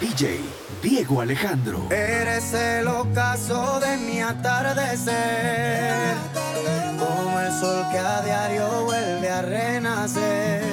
DJ Diego Alejandro. Eres el ocaso de mi atardecer, como el sol que a diario vuelve a renacer.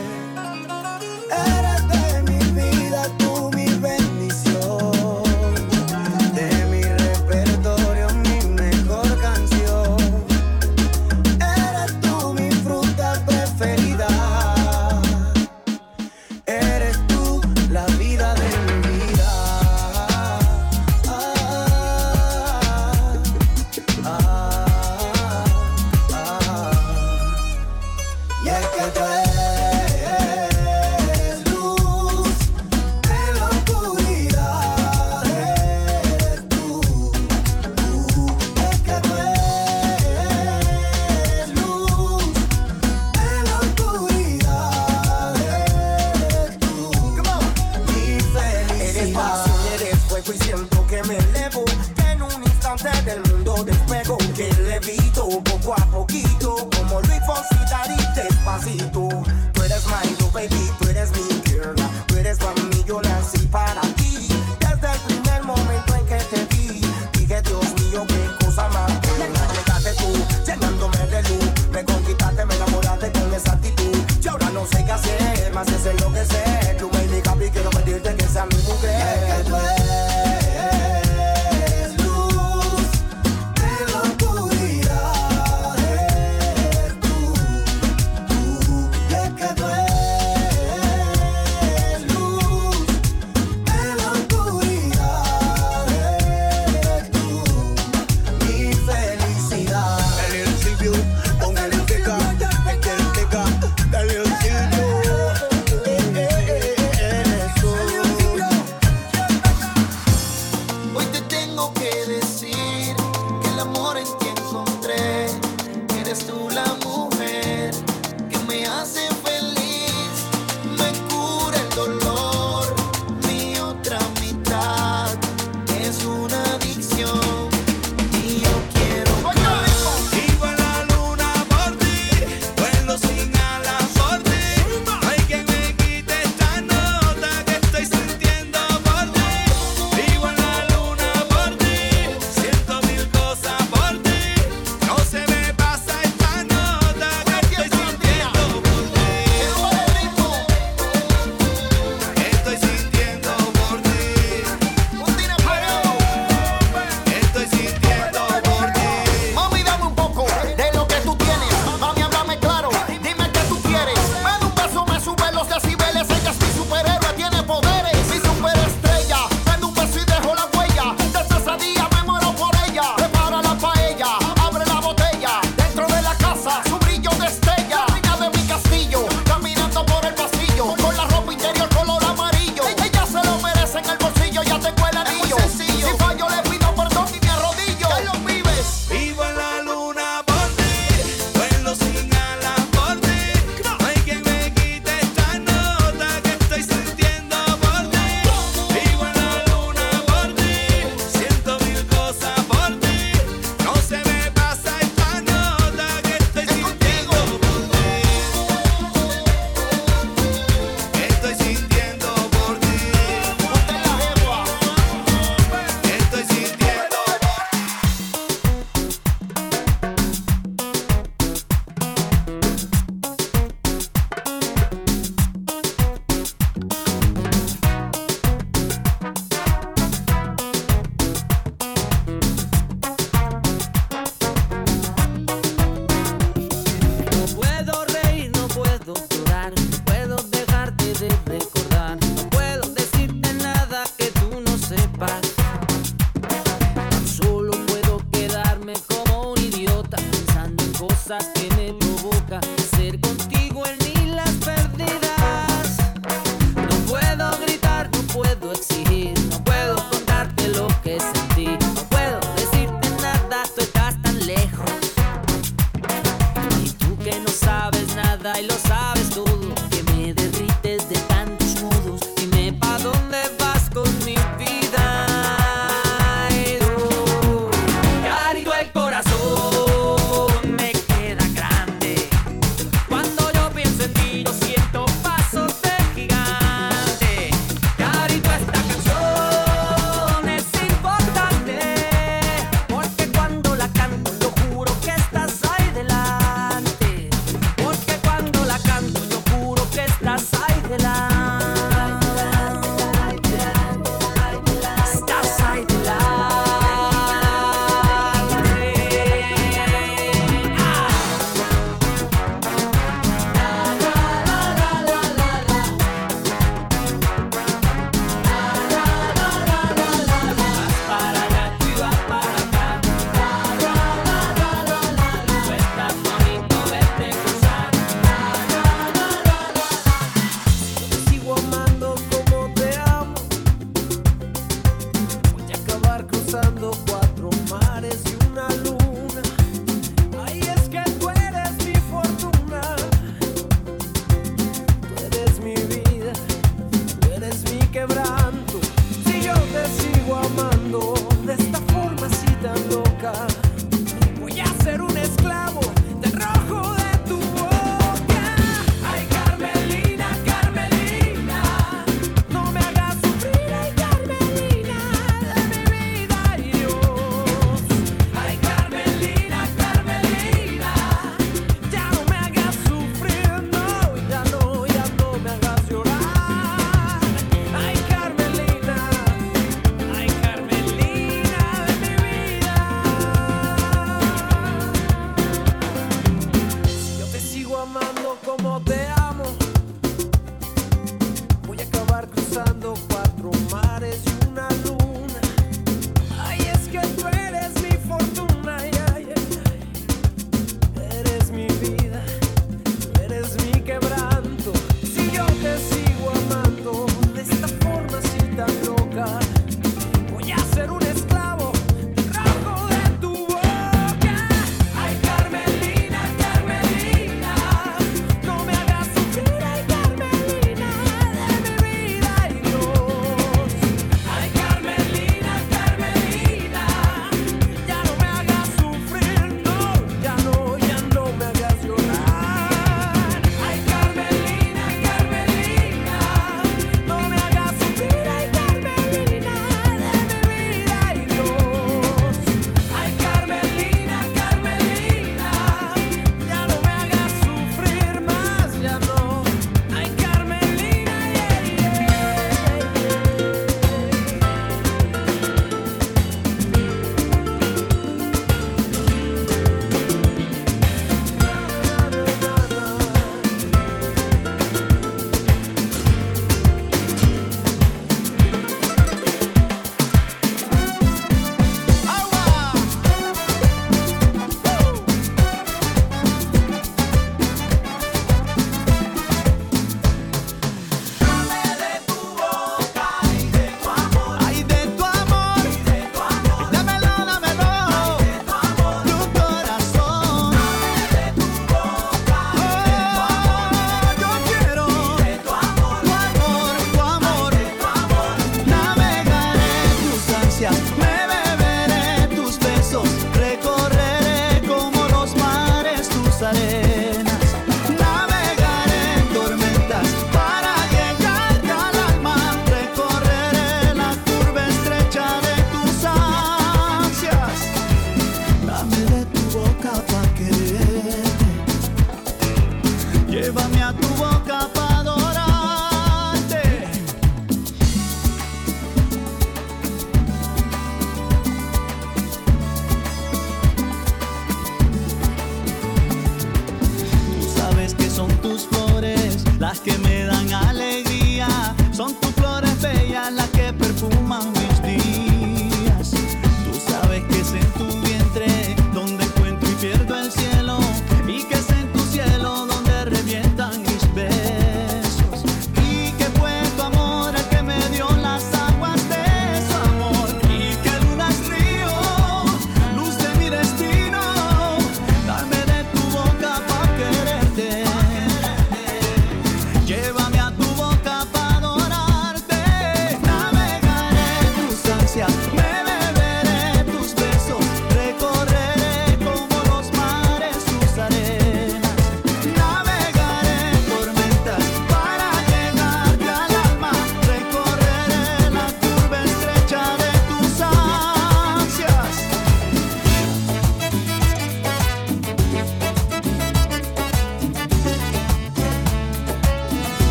pensando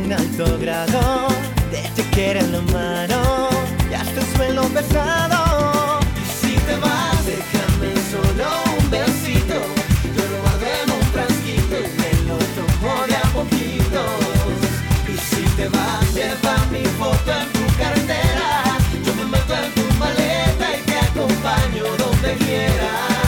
Un alto grado de te quiere en la mano, y hasta el suelo pesado. Y si te vas, déjame solo un besito. Yo lo guardo en un frasquito y a poquito. Y si te vas, lleva mi foto en tu cartera. Yo me meto en tu maleta y te acompaño donde quieras.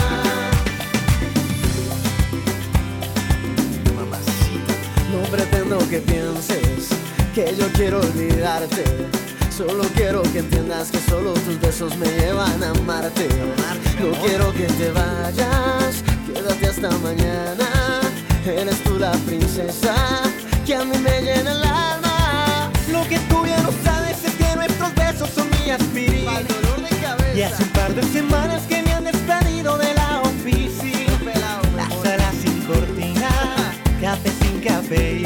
No pretendo que pienses que yo quiero olvidarte. Solo quiero que entiendas que solo tus besos me llevan a amarte. No quiero que te vayas, quédate hasta mañana. Eres tú la princesa que a mí me llena el alma. Lo que tú ya no sabes es que nuestros besos son mi aspirina. Y hace un par de semanas que me han despedido de la oficina. La sala sin cortina, café sin cafeína.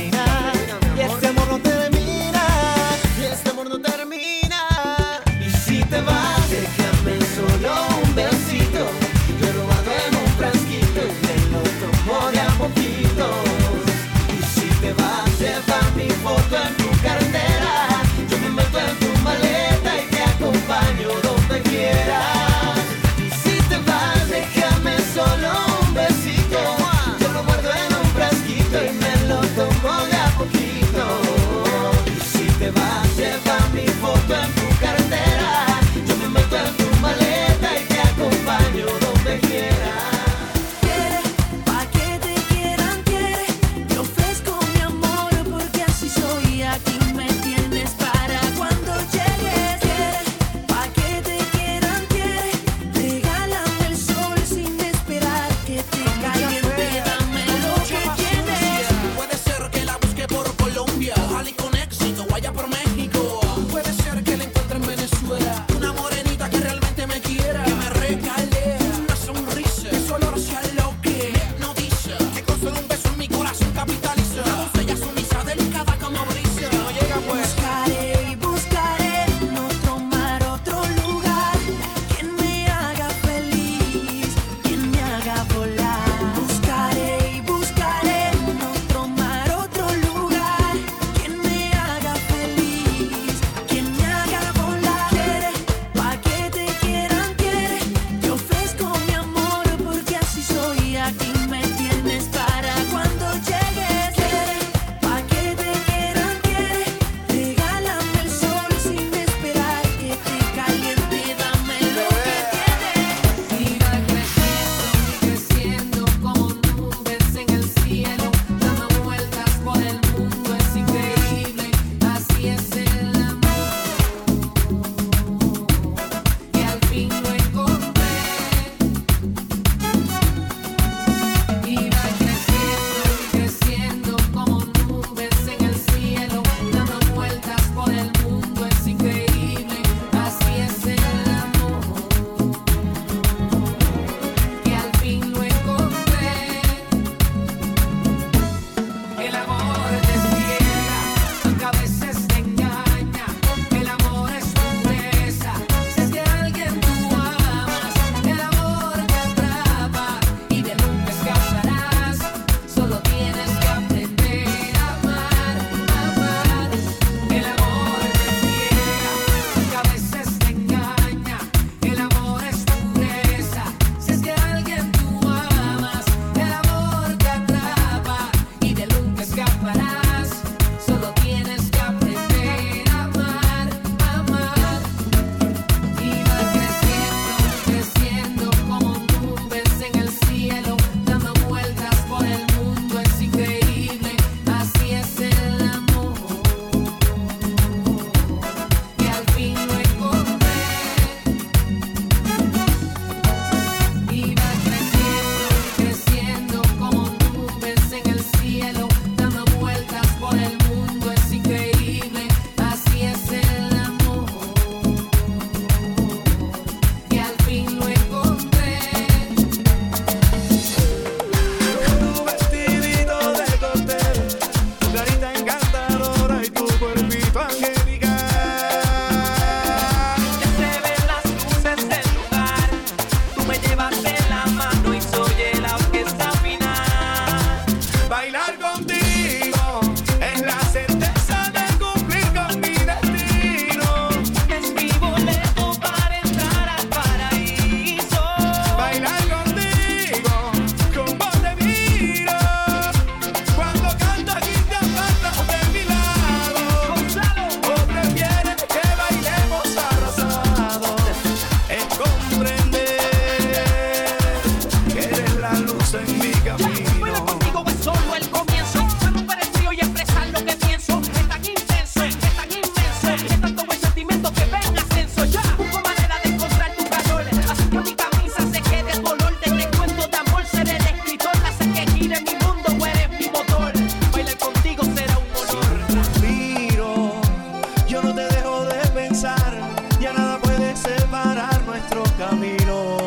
caminos,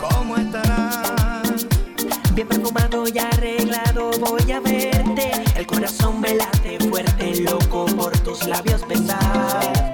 ¿cómo estarás? Bien perfumado y arreglado voy a verte, el corazón me late fuerte, loco por tus labios besar.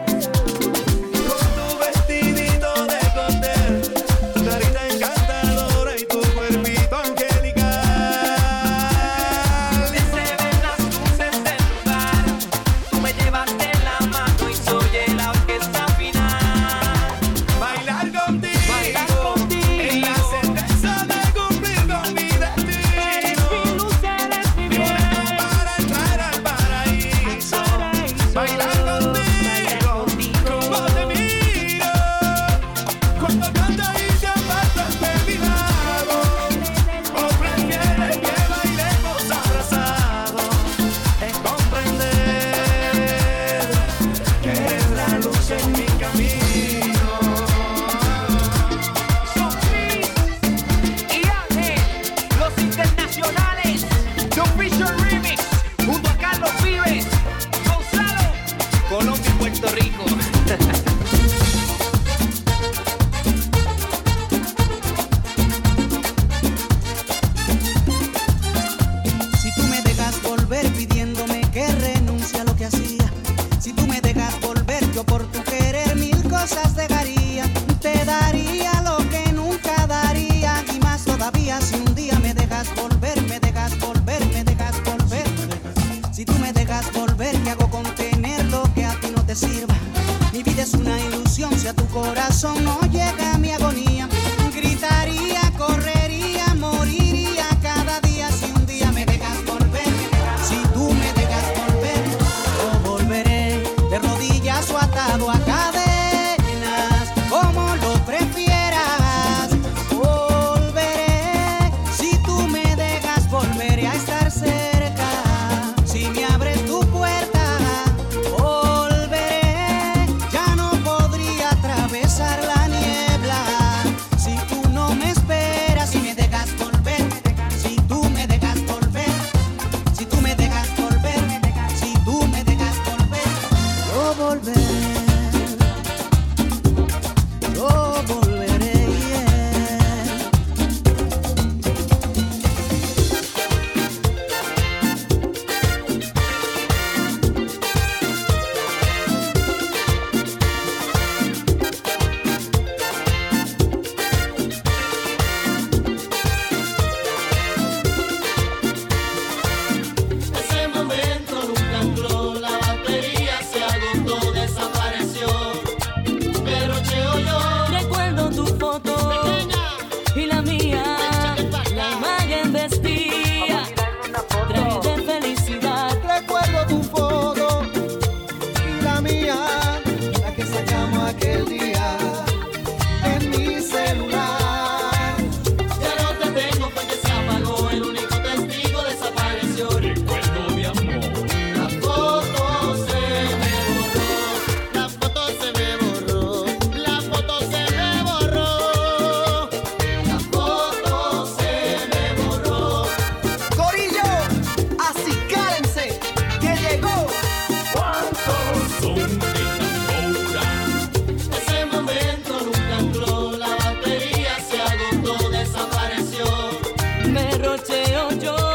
Con sus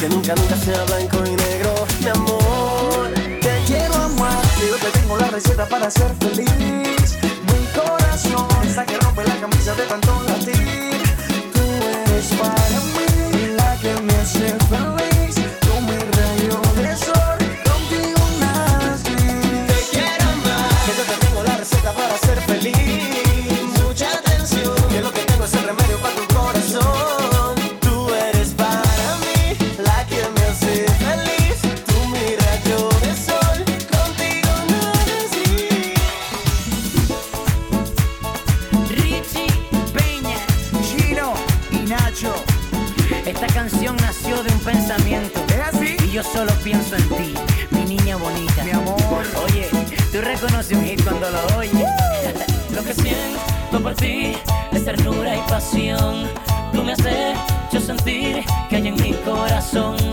que nunca, nunca sea blanco y negro, mi amor. Te quiero amar, yo te tengo la receta para ser feliz. Mi corazón está que rompe la camisa de tanto latir. Tú eres para mí la que me hace tú me has hecho sentir que hay en mi corazón.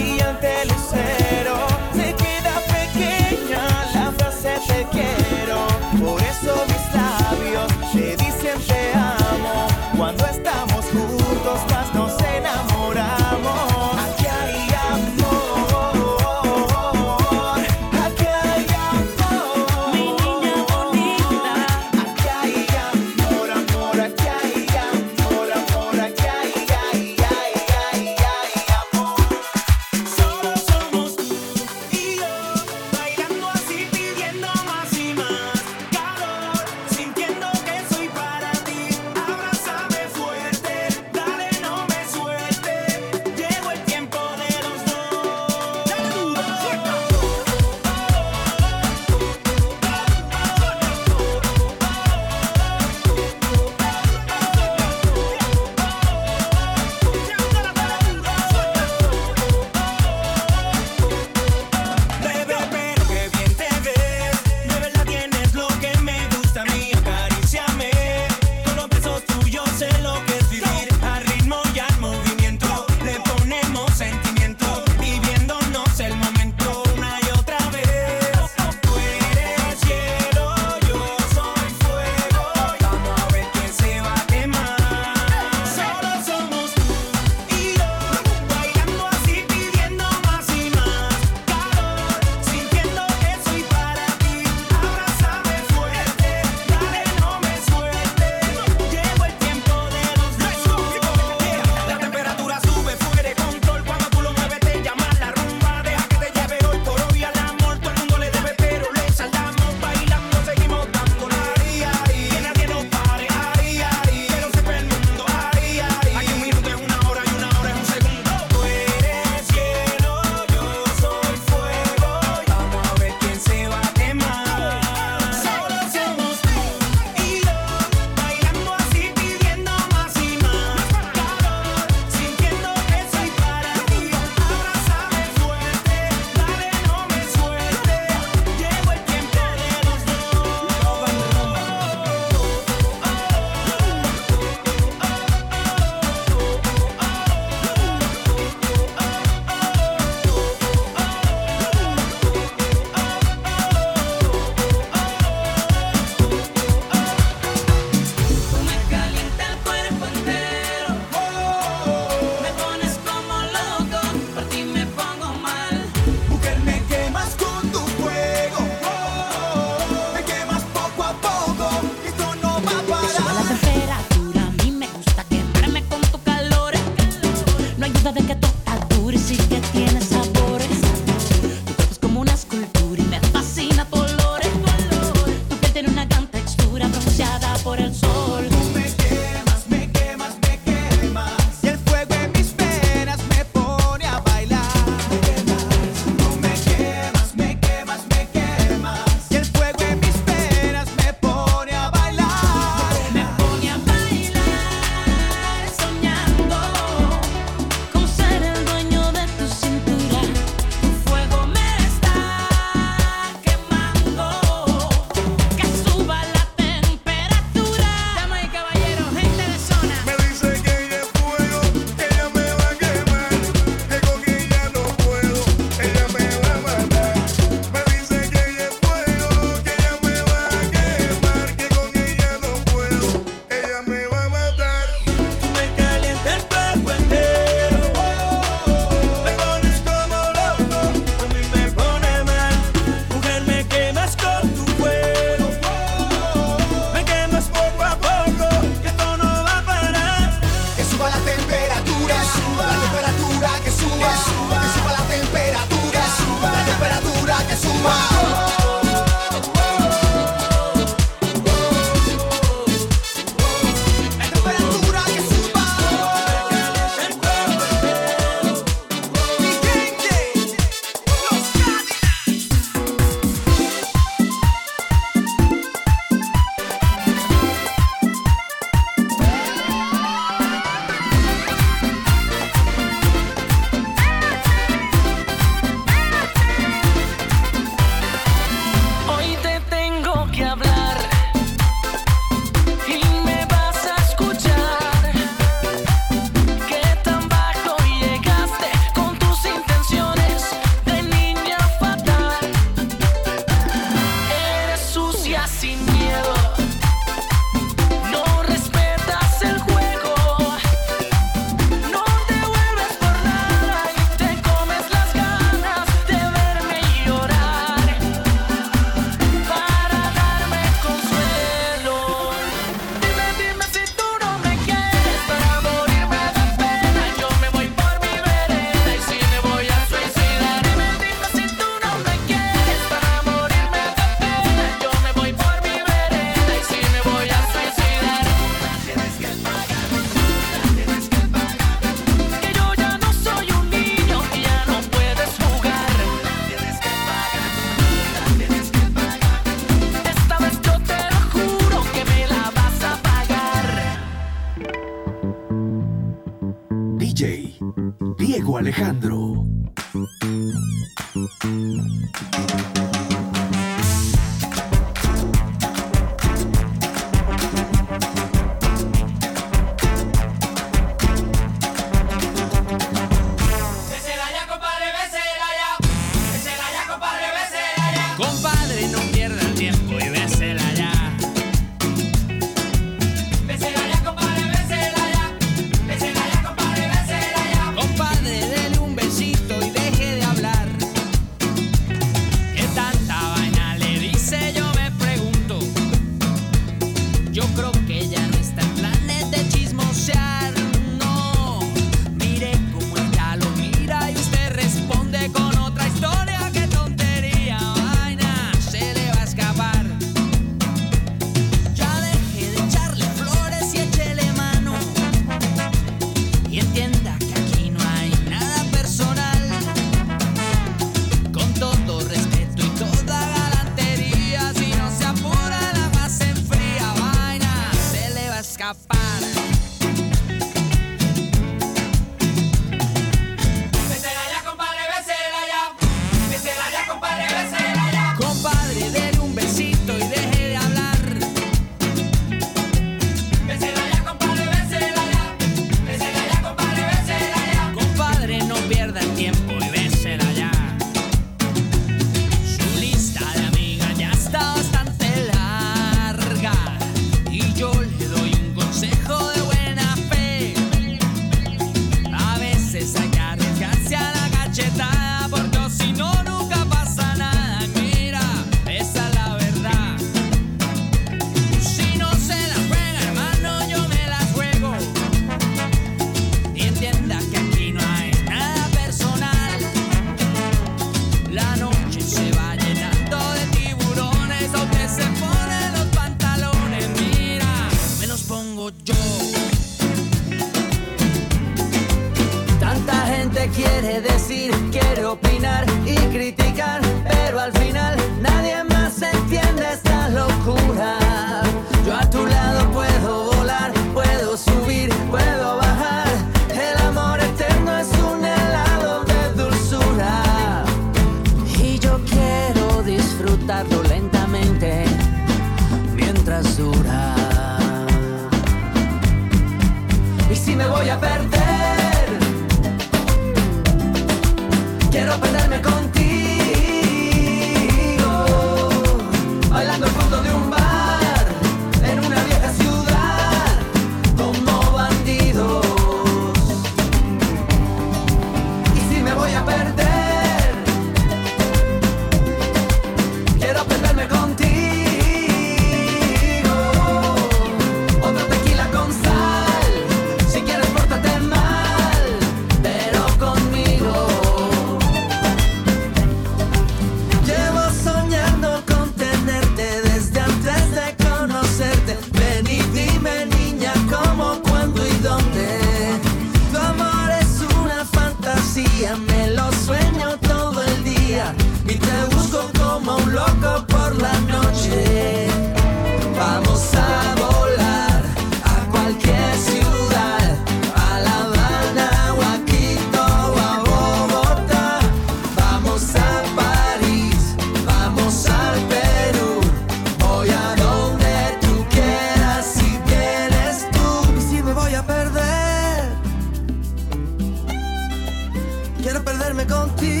Contigo.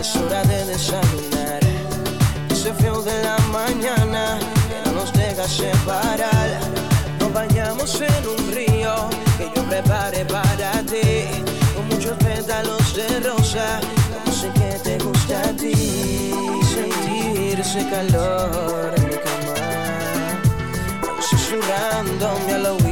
Es hora de desayunar. Ese frío de la mañana que no nos deja separar. Nos bañamos en un río que yo prepare para ti. Con muchos pétalos de rosa, no sé qué te gusta a ti. Sentir ese calor en mi cama, susurrándome al oído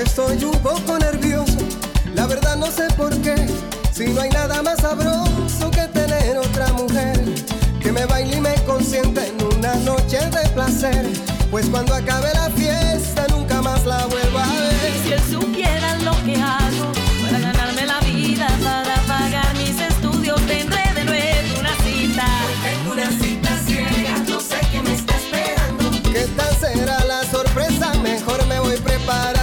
Estoy un poco nervioso, la verdad no sé por qué. Si no hay nada más sabroso que tener otra mujer que me baile y me consienta en una noche de placer. Pues cuando acabe la fiesta nunca más la vuelvo a ver. Y si él supiera lo que hago para ganarme la vida, para pagar mis estudios, tendré de nuevo una cita. Tengo una cita ciega, no sé qué me está esperando. ¿Qué tal será la sorpresa? Mejor me voy preparando.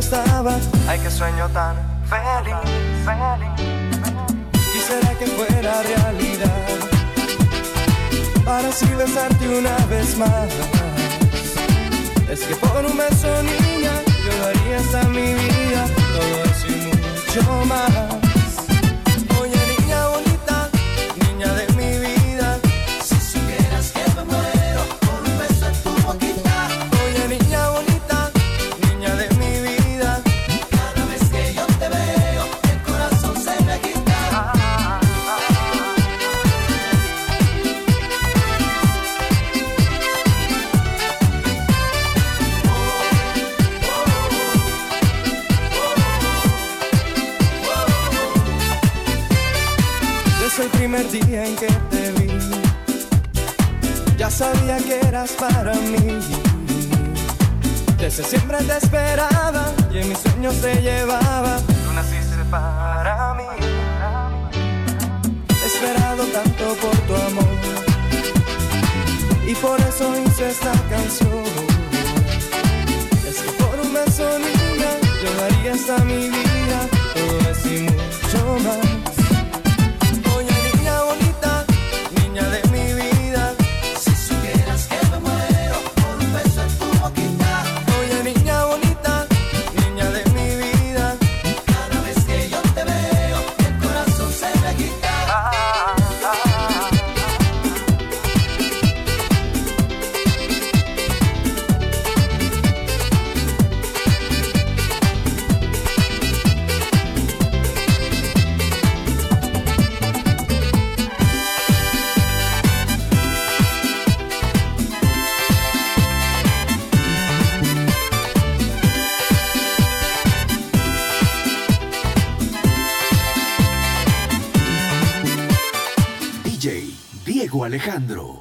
ya. Ay, qué sueño tan feliz, feliz, feliz. Quisiera que fuera realidad. Para así besarte una vez más. Es que por un beso ni Alejandro.